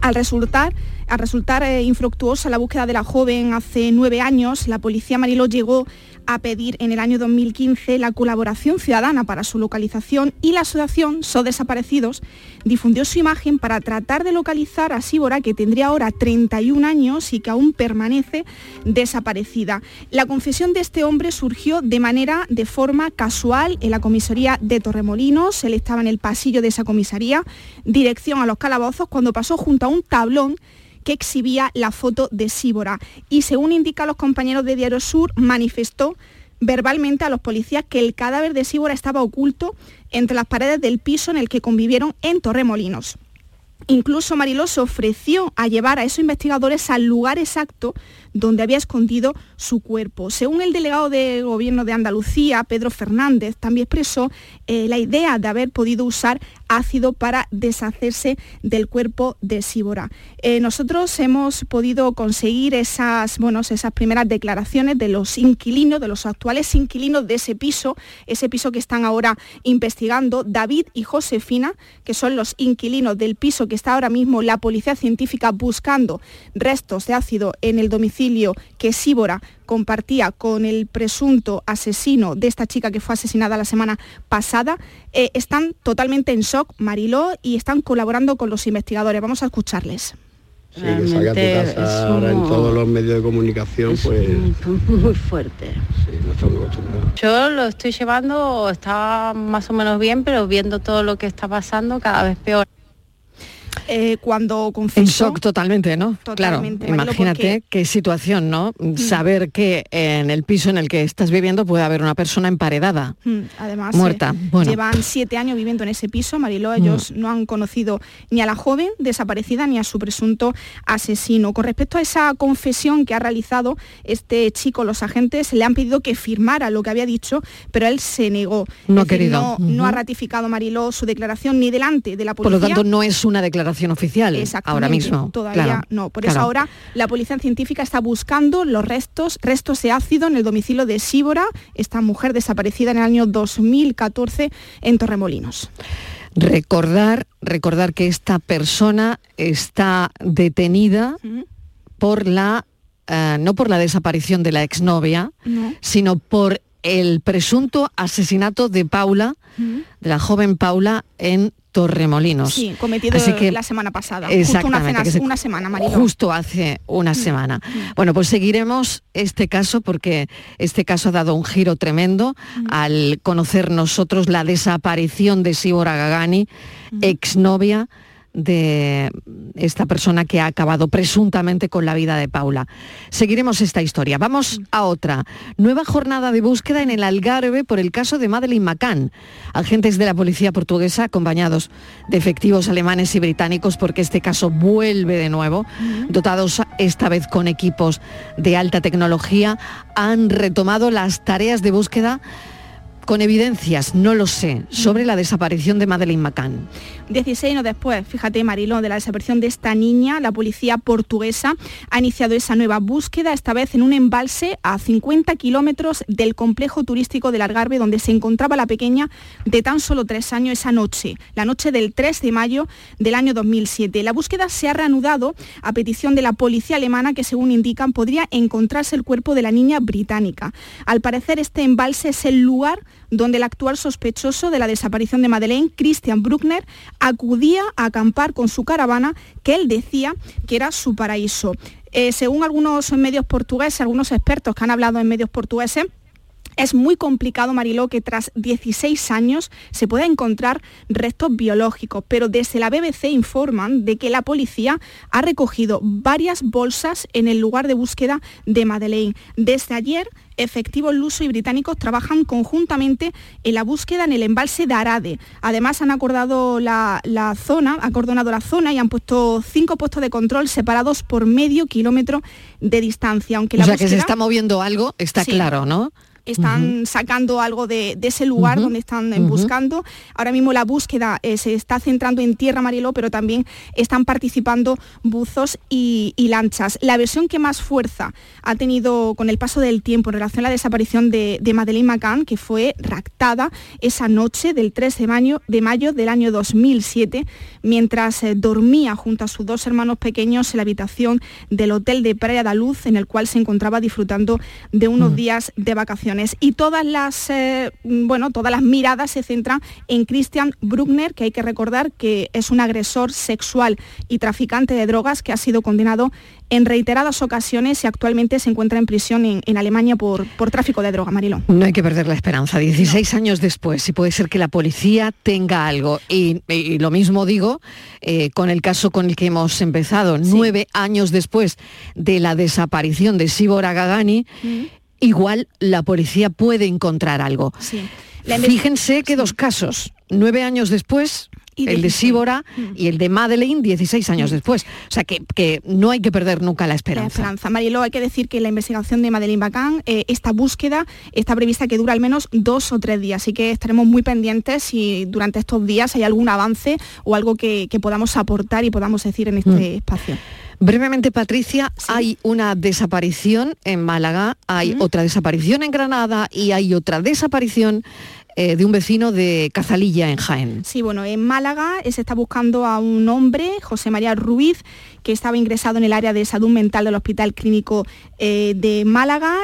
Al resultar, al resultar eh, infructuosa la búsqueda de la joven hace nueve años, la policía Mariló llegó a pedir en el año 2015 la colaboración ciudadana para su localización y la asociación So Desaparecidos difundió su imagen para tratar de localizar a Síbora, que tendría ahora 31 años y que aún permanece desaparecida. La confesión de este hombre surgió de manera, de forma casual en la comisaría de Torremolinos. Él estaba en el pasillo de esa comisaría, dirección a los calabozos, cuando pasó junto a un tablón que exhibía la foto de Síbora y según indican los compañeros de Diario Sur, manifestó verbalmente a los policías que el cadáver de Síbora estaba oculto entre las paredes del piso en el que convivieron en Torremolinos. Incluso Mariló se ofreció a llevar a esos investigadores al lugar exacto donde había escondido su cuerpo. Según el delegado de gobierno de Andalucía, Pedro Fernández, también expresó eh, la idea de haber podido usar ácido para deshacerse del cuerpo de Síbora. Eh, nosotros hemos podido conseguir esas, bueno, esas primeras declaraciones de los inquilinos, de los actuales inquilinos de ese piso, ese piso que están ahora investigando, David y Josefina, que son los inquilinos del piso que está ahora mismo la policía científica buscando restos de ácido en el domicilio que Síbora compartía con el presunto asesino de esta chica que fue asesinada la semana pasada, eh, están totalmente en shock, Mariló, y están colaborando con los investigadores. Vamos a escucharles. Sí, que salga a tu casa ahora en todos los medios de comunicación, pues... Muy fuerte. Sí, no estamos acostumbrados. Yo lo estoy llevando, está más o menos bien, pero viendo todo lo que está pasando, cada vez peor. Eh, cuando En confesó... shock totalmente, ¿no? Totalmente, claro, imagínate qué situación, ¿no? Saber que en el piso en el que estás viviendo puede haber una persona emparedada. Mm, Además, Muerta, eh, bueno. llevan siete años viviendo en ese piso. Mariló, ellos no han conocido ni a la joven desaparecida ni a su presunto asesino. Con respecto a esa confesión que ha realizado este chico, los agentes le han pedido que firmara lo que había dicho, pero él se negó. No decir, querido. No, no ha ratificado Mariló su declaración ni delante de la Por policía. lo tanto, no es una declaración oficial Exactamente, ahora mismo. Todavía claro, no. Por claro. eso ahora la policía científica está buscando los restos, restos de ácido en el domicilio de Síbora, esta mujer desaparecida en el año 2014 en Torremolinos. Recordar, recordar que esta persona está detenida por la eh, no por la desaparición de la exnovia, No. sino por el presunto asesinato de Paula, de la joven Paula, en Torremolinos. Sí, cometido Así que- la semana pasada. Justo una, Exactamente, cena- que se- una semana, Mariló. Justo hace una semana. Bueno, pues seguiremos este caso porque este caso ha dado un giro tremendo al conocer nosotros la desaparición de Sibora Gagani, exnovia de esta persona que ha acabado presuntamente con la vida de Paula. Seguiremos esta historia. Vamos a otra. Nueva jornada de búsqueda en el Algarve por el caso de Madeleine McCann. Agentes de la policía portuguesa acompañados de efectivos alemanes y británicos porque este caso vuelve de nuevo, dotados esta vez con equipos de alta tecnología, han retomado las tareas de búsqueda con evidencias, no lo sé, sobre la desaparición de Madeleine McCann. 16 años después, fíjate Mariló, de la desaparición de esta niña, la policía portuguesa ha iniciado esa nueva búsqueda, esta vez en un embalse a 50 kilómetros del complejo turístico del Algarve, donde se encontraba la pequeña de tan solo tres años esa noche, la noche del 3 de mayo del año 2007. La búsqueda se ha reanudado a petición de la policía alemana, que según indican podría encontrarse el cuerpo de la niña británica. Al parecer, este embalse es el lugar donde el actual sospechoso de la desaparición de Madeleine, Christian Bruckner, acudía a acampar con su caravana que él decía que era su paraíso. Eh, según algunos medios portugueses, algunos expertos que han hablado en medios portugueses, es muy complicado, Mariló, que tras 16 años se pueda encontrar restos biológicos, pero desde la BBC informan de que la policía ha recogido varias bolsas en el lugar de búsqueda de Madeleine. Desde ayer, efectivos lusos y británicos trabajan conjuntamente en la búsqueda en el embalse de Arade. Además, han acordado la, la zona, acordonado la zona y han puesto cinco puestos de control separados por medio kilómetro de distancia. Aunque O la sea, que se está moviendo algo, está Sí. claro, ¿no? Están sacando algo de, de ese lugar donde están eh, buscando. Ahora mismo la búsqueda eh, se está centrando en tierra Mariló, pero también están participando buzos y, y lanchas. La versión que más fuerza ha tenido con el paso del tiempo en relación a la desaparición de, de Madeleine McCann, que fue raptada esa noche del 3 de mayo, de mayo del año 2007, mientras eh, dormía junto a sus dos hermanos pequeños en la habitación del hotel de Praia da Luz, en el cual se encontraba disfrutando de unos días de vacaciones. Y todas las, eh, bueno, todas las miradas se centran en Christian Bruckner, que hay que recordar que es un agresor sexual y traficante de drogas que ha sido condenado en reiteradas ocasiones y actualmente se encuentra en prisión en, en Alemania por, por tráfico de droga, Marilo. No hay que perder la esperanza. 16 años después, si puede ser que la policía tenga algo. Y, y lo mismo digo eh, con el caso con el que hemos empezado. Nueve años después de la desaparición de Sibora Gagani, igual la policía puede encontrar algo. Fíjense que dos casos, nueve años después, el de Síbora y el de Madeleine 16 años después. O sea que, que, no hay que perder nunca la esperanza. La esperanza. Marielo, hay que decir que la investigación de Madeleine Bacán, eh, esta búsqueda está prevista que dura al menos dos o tres días, así que estaremos muy pendientes si durante estos días hay algún avance o algo que, que podamos aportar y podamos decir en este Mm. espacio. Brevemente, Patricia, hay una desaparición en Málaga, hay otra desaparición en Granada y hay otra desaparición eh, de un vecino de Cazalilla en Jaén. Sí, bueno, en Málaga eh, se está buscando a un hombre, José María Ruiz, que estaba ingresado en el área de salud mental del Hospital Clínico eh, de Málaga.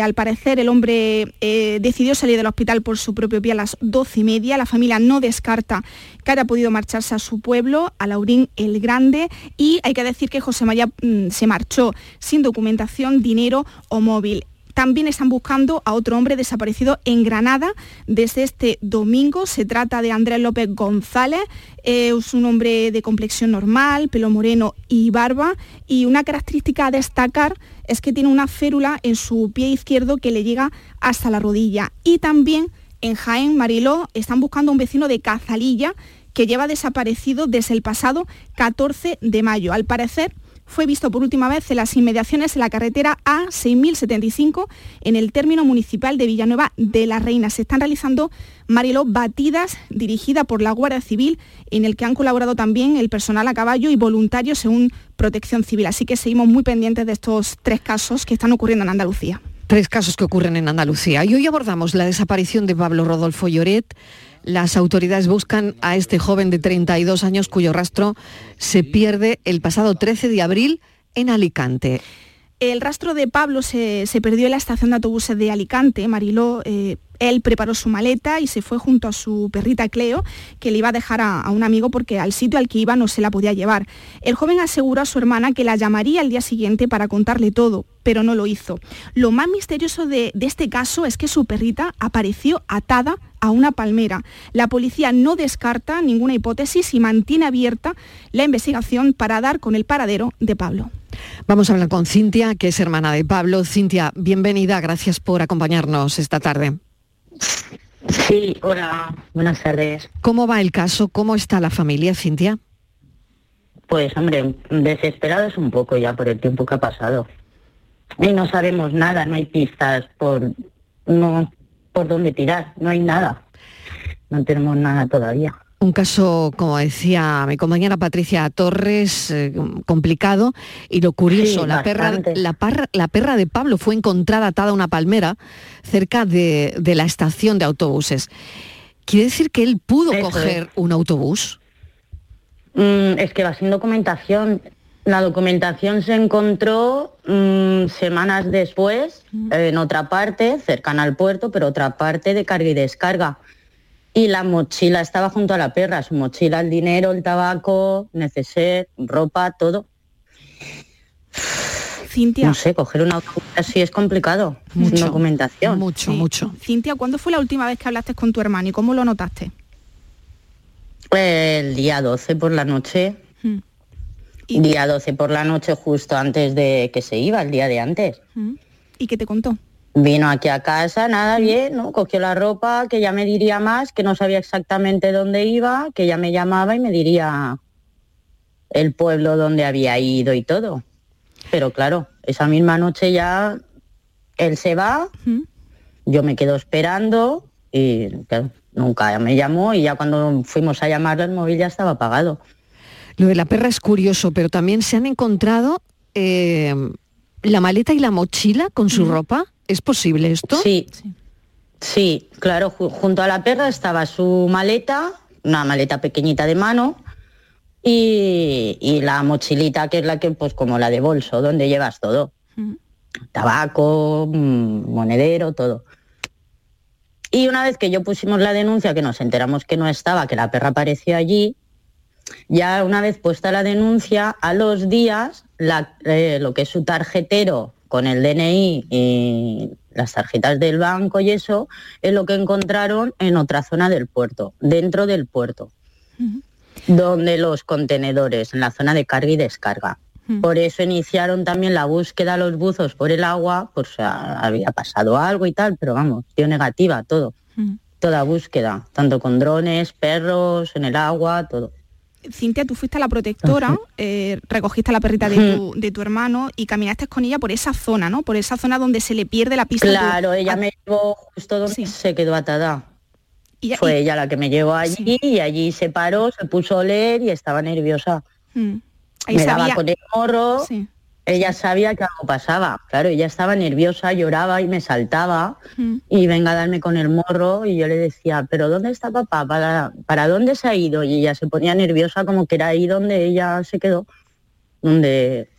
Al parecer el hombre decidió salir del hospital por su propio pie a las doce y media. La familia no descarta que haya podido marcharse a su pueblo, a Laurín el Grande, y hay que decir que José María mm, se marchó sin documentación, dinero o móvil. También están buscando a otro hombre desaparecido en Granada desde este domingo. Se trata de Andrés López González. Es un hombre de complexión normal, pelo moreno y barba. Y una característica a destacar es que tiene una férula en su pie izquierdo que le llega hasta la rodilla. Y también en Jaén, Mariló, están buscando a un vecino de Cazalilla que lleva desaparecido desde el pasado 14 de mayo. Al parecer, fue visto por última vez en las inmediaciones de la carretera A6075 en el término municipal de Villanueva de la Reina. Se están realizando, Mariló, batidas dirigidas por la Guardia Civil en el que han colaborado también el personal a caballo y voluntarios según Protección Civil. Así que seguimos muy pendientes de estos tres casos que están ocurriendo en Andalucía. Tres casos que ocurren en Andalucía. Y hoy abordamos la desaparición de Pablo Rodolfo Lloret. Las autoridades buscan a este joven de 32 años cuyo rastro se pierde el pasado 13 de abril en Alicante. El rastro de Pablo se, se perdió en la estación de autobuses de Alicante. Mariló, eh, él preparó su maleta y se fue junto a su perrita Cleo, que le iba a dejar a, un amigo porque al sitio al que iba no se la podía llevar. El joven aseguró a su hermana que la llamaría al día siguiente para contarle todo, pero no lo hizo. Lo más misterioso de, de este caso es que su perrita apareció atada a una palmera. La policía no descarta ninguna hipótesis y mantiene abierta la investigación para dar con el paradero de Pablo. Vamos a hablar con Cintia, que es hermana de Pablo. Cintia, bienvenida, gracias por acompañarnos esta tarde. Sí, hola, buenas tardes. ¿Cómo va el caso? ¿Cómo está la familia, Cintia? Pues hombre, desesperados un poco ya por el tiempo que ha pasado. Y no sabemos nada, no hay pistas por no por dónde tirar, no hay nada. No tenemos nada todavía. Un caso, como decía mi compañera Patricia Torres, eh, complicado. Y lo curioso, Sí, la, perra, la, parra- la perra de Pablo fue encontrada atada a una palmera cerca de, de la estación de autobuses. ¿Quiere decir que él pudo Eso coger es. un autobús? Mm, es que va sin documentación. La documentación se encontró mm, semanas después eh, en otra parte, cercana al puerto, pero otra parte de carga y descarga. Y la mochila estaba junto a la perra, su mochila, el dinero, el tabaco, neceser, ropa, todo. Cintia. No sé, coger una así es complicado. sin documentación. Mucho, mucho. Cintia, ¿cuándo fue la última vez que hablaste con tu hermano y cómo lo notaste? El día 12 por la noche. Mm. Día 12 por la noche justo antes de que se iba, el día de antes. Mm. ¿Y qué te contó? Vino aquí a casa, nada bien, ¿no? Cogió la ropa, que ya me diría más, que no sabía exactamente dónde iba, que ya me llamaba y me diría el pueblo donde había ido y todo. Pero claro, esa misma noche ya él se va, yo me quedo esperando y claro, nunca me llamó y ya cuando fuimos a llamarlo el móvil ya estaba apagado. Lo de la perra es curioso, pero también se han encontrado eh, la maleta y la mochila con su ropa. ¿Es posible esto? Sí. Sí, claro, ju- junto a la perra estaba su maleta, una maleta pequeñita de mano, y, y la mochilita que es la que, pues como la de bolso, donde llevas todo. Tabaco, mm, monedero, todo. Y una vez que yo pusimos la denuncia, que nos enteramos que no estaba, que la perra apareció allí, ya una vez puesta la denuncia, a los días, la- eh, lo que es su tarjetero con el DNI y las tarjetas del banco y eso, es lo que encontraron en otra zona del puerto, dentro del puerto, donde los contenedores, en la zona de carga y descarga. Por eso iniciaron también la búsqueda los buzos por el agua, si había pasado algo y tal, pero vamos, dio negativa todo. Toda búsqueda, tanto con drones, perros, en el agua, todo. Cintia, tú fuiste a la protectora, eh, recogiste a la perrita de tu, de tu hermano y caminaste con ella por esa zona, ¿no? Por esa zona donde se le pierde la pista. Claro, ella me llevó justo donde se quedó atada. Fue ella la que me llevó allí y allí se paró, se puso a oler y estaba nerviosa. Mm. me daba con el morro, ella sabía que algo pasaba. Claro, ella estaba nerviosa, lloraba y me saltaba Mm. y venga a darme con el morro y yo le decía, pero ¿dónde está papá? ¿Para, ¿Para dónde se ha ido? Y ella se ponía nerviosa como que era ahí donde ella se quedó, donde,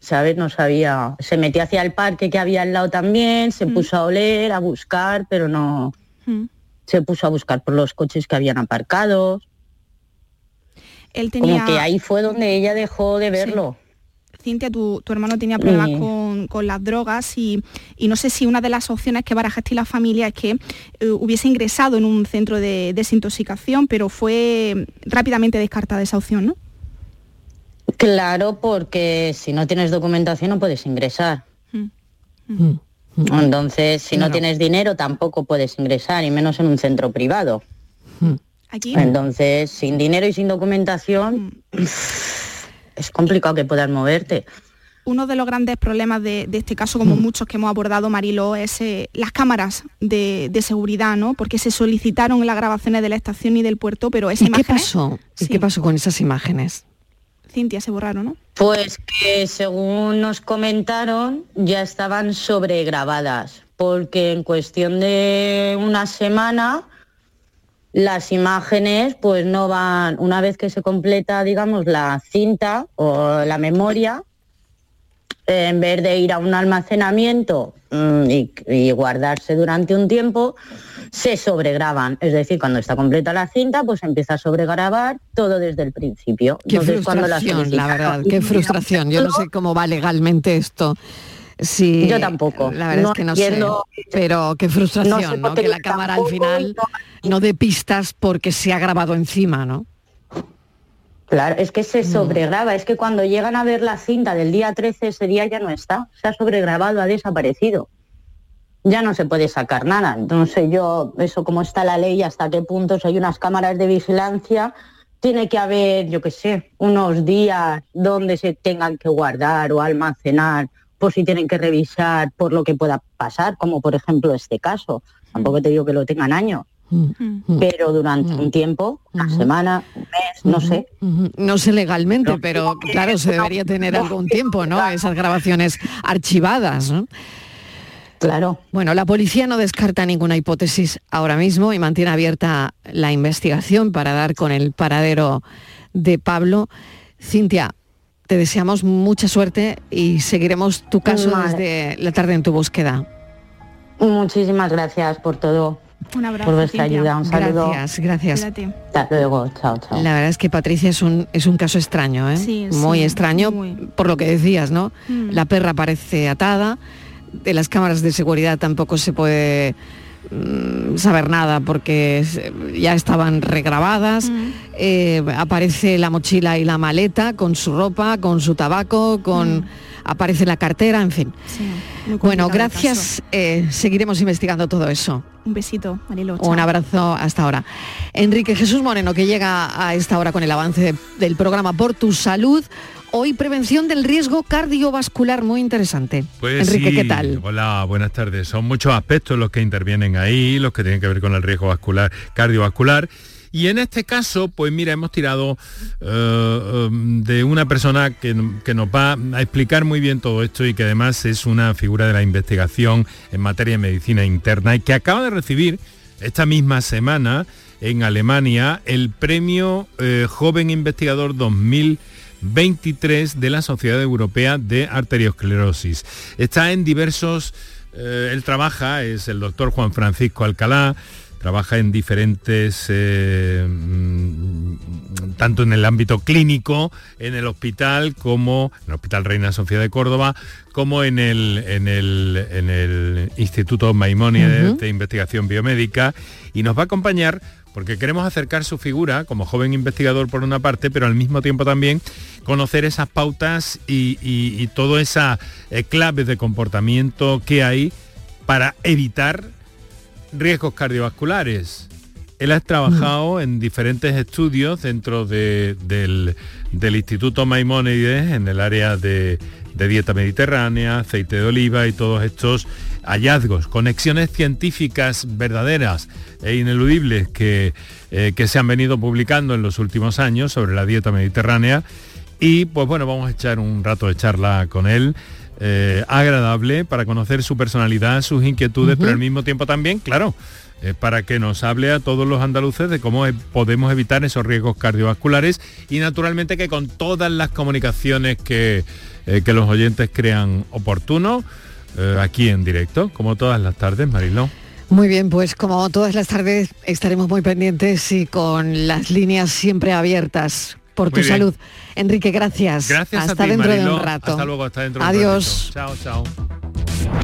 ¿sabes? No sabía. Se metió hacia el parque que había al lado también, se puso a oler, a buscar, pero no... Mm. Se puso a buscar por los coches que habían aparcado. Él tenía... Como que ahí fue donde ella dejó de verlo. Cintia, tu, tu hermano tenía problemas Sí. con, con las drogas y, y no sé si una de las opciones que barajaste la familia es que eh, hubiese ingresado en un centro de desintoxicación, pero fue rápidamente descartada esa opción, ¿no? Claro, porque si no tienes documentación no puedes ingresar. Entonces, si no tienes dinero tampoco puedes ingresar, y menos en un centro privado. Aquí. Entonces, sin dinero y sin documentación, es complicado que puedas moverte. Uno de los grandes problemas de, de este caso, como muchos que hemos abordado, Marilo, es eh, las cámaras de, de seguridad, ¿no? Porque se solicitaron las grabaciones de la estación y del puerto, pero esa ¿Y qué imagen, pasó? ¿Y qué pasó con esas imágenes? Cintia, se borraron, ¿no? Pues que según nos comentaron ya estaban sobregrabadas, porque en cuestión de una semana las imágenes pues no van, una vez que se completa digamos la cinta o la memoria, eh, en vez de ir a un almacenamiento mm, y, y guardarse durante un tiempo, se sobregraban. Es decir, cuando está completa la cinta, pues empieza a sobregrabar todo desde el principio. Qué Entonces, cuando la frustración, la verdad, qué frustración. Yo no sé cómo va legalmente esto. Sí, Yo tampoco. La verdad No es que no entiendo. sé. Pero qué frustración, No sé ¿no? Que la cámara al final no dé pistas porque se ha grabado encima, ¿no? Claro, es que Mm. se sobregraba, es que cuando llegan a ver la cinta del día 13, ese día ya no está, se ha sobregrabado, ha desaparecido. Ya no se puede sacar nada. Entonces yo, eso como está la ley, hasta qué puntos hay unas cámaras de vigilancia, tiene que haber, yo qué sé, unos días donde se tengan que guardar o almacenar, por si tienen que revisar por lo que pueda pasar, como por ejemplo este caso. Tampoco te digo que lo tengan años, pero durante un tiempo, una semana, un mes, no sé. No sé legalmente, pero claro, se debería tener algún tiempo, ¿no? Esas grabaciones archivadas, ¿no? Claro. Bueno, la policía no descarta ninguna hipótesis ahora mismo y mantiene abierta la investigación para dar con el paradero de Pablo. Cintia, te deseamos mucha suerte y seguiremos tu caso Vale. desde la tarde en tu búsqueda. Muchísimas gracias por todo. Un abrazo. Por vuestra Cintia. ayuda. Un saludo. Gracias, gracias. Hasta luego. Chao, chao. La verdad es que Patricia es un, es un caso extraño, ¿eh? Sí, muy sí, extraño, muy. por lo que decías, ¿no? Mm. La perra parece atada, de las cámaras de seguridad tampoco se puede saber nada porque ya estaban regrabadas. Mm. Eh, aparece la mochila y la maleta con su ropa, con su tabaco, con aparece la cartera, en fin. Bueno, gracias. eh, seguiremos investigando todo eso. Un besito, Marilo. Un abrazo hasta ahora. Enrique Jesús Moreno, que llega a esta hora con el avance de- del programa Por tu Salud. Hoy prevención del riesgo cardiovascular, muy interesante. Pues Enrique, sí. ¿qué tal? Hola, buenas tardes. Son muchos aspectos los que intervienen ahí, los que tienen que ver con el riesgo vascular, cardiovascular. Y en este caso, pues mira, hemos tirado eh, um, de una persona que, que nos va a explicar muy bien todo esto y que además es una figura de la investigación en materia de medicina interna y que acaba de recibir esta misma semana en Alemania el premio eh, Joven Investigador 2023 de la Sociedad Europea de Arteriosclerosis. Está en diversos, eh, él trabaja, es el doctor Juan Francisco Alcalá, trabaja en diferentes eh, tanto en el ámbito clínico, en el hospital, como en el Hospital Reina Sofía de Córdoba, como en el, en el, en el Instituto Maimónides de Investigación Biomédica, y nos va a acompañar porque queremos acercar su figura como joven investigador por una parte, pero al mismo tiempo también conocer esas pautas y, y, todas esas eh, claves de comportamiento que hay para evitar riesgos cardiovasculares. Él ha trabajado en diferentes estudios dentro del, Instituto Maimónides en el área de, dieta mediterránea, aceite de oliva y todos estos hallazgos, conexiones científicas verdaderas e ineludibles que, eh, que se han venido publicando en los últimos años sobre la dieta mediterránea. Y pues bueno, vamos a echar un rato de charla con él. Eh, agradable para conocer su personalidad, sus inquietudes, pero al mismo tiempo también, claro, eh, para que nos hable a todos los andaluces de cómo podemos evitar esos riesgos cardiovasculares y naturalmente que con todas las comunicaciones que, eh, que los oyentes crean oportuno, aquí en directo, como todas las tardes, Mariló. Muy bien, pues como todas las tardes estaremos muy pendientes y con las líneas siempre abiertas por tu salud. Enrique, gracias. Gracias hasta dentro de un rato. Hasta luego, hasta dentro Adiós. de un Chao, chao.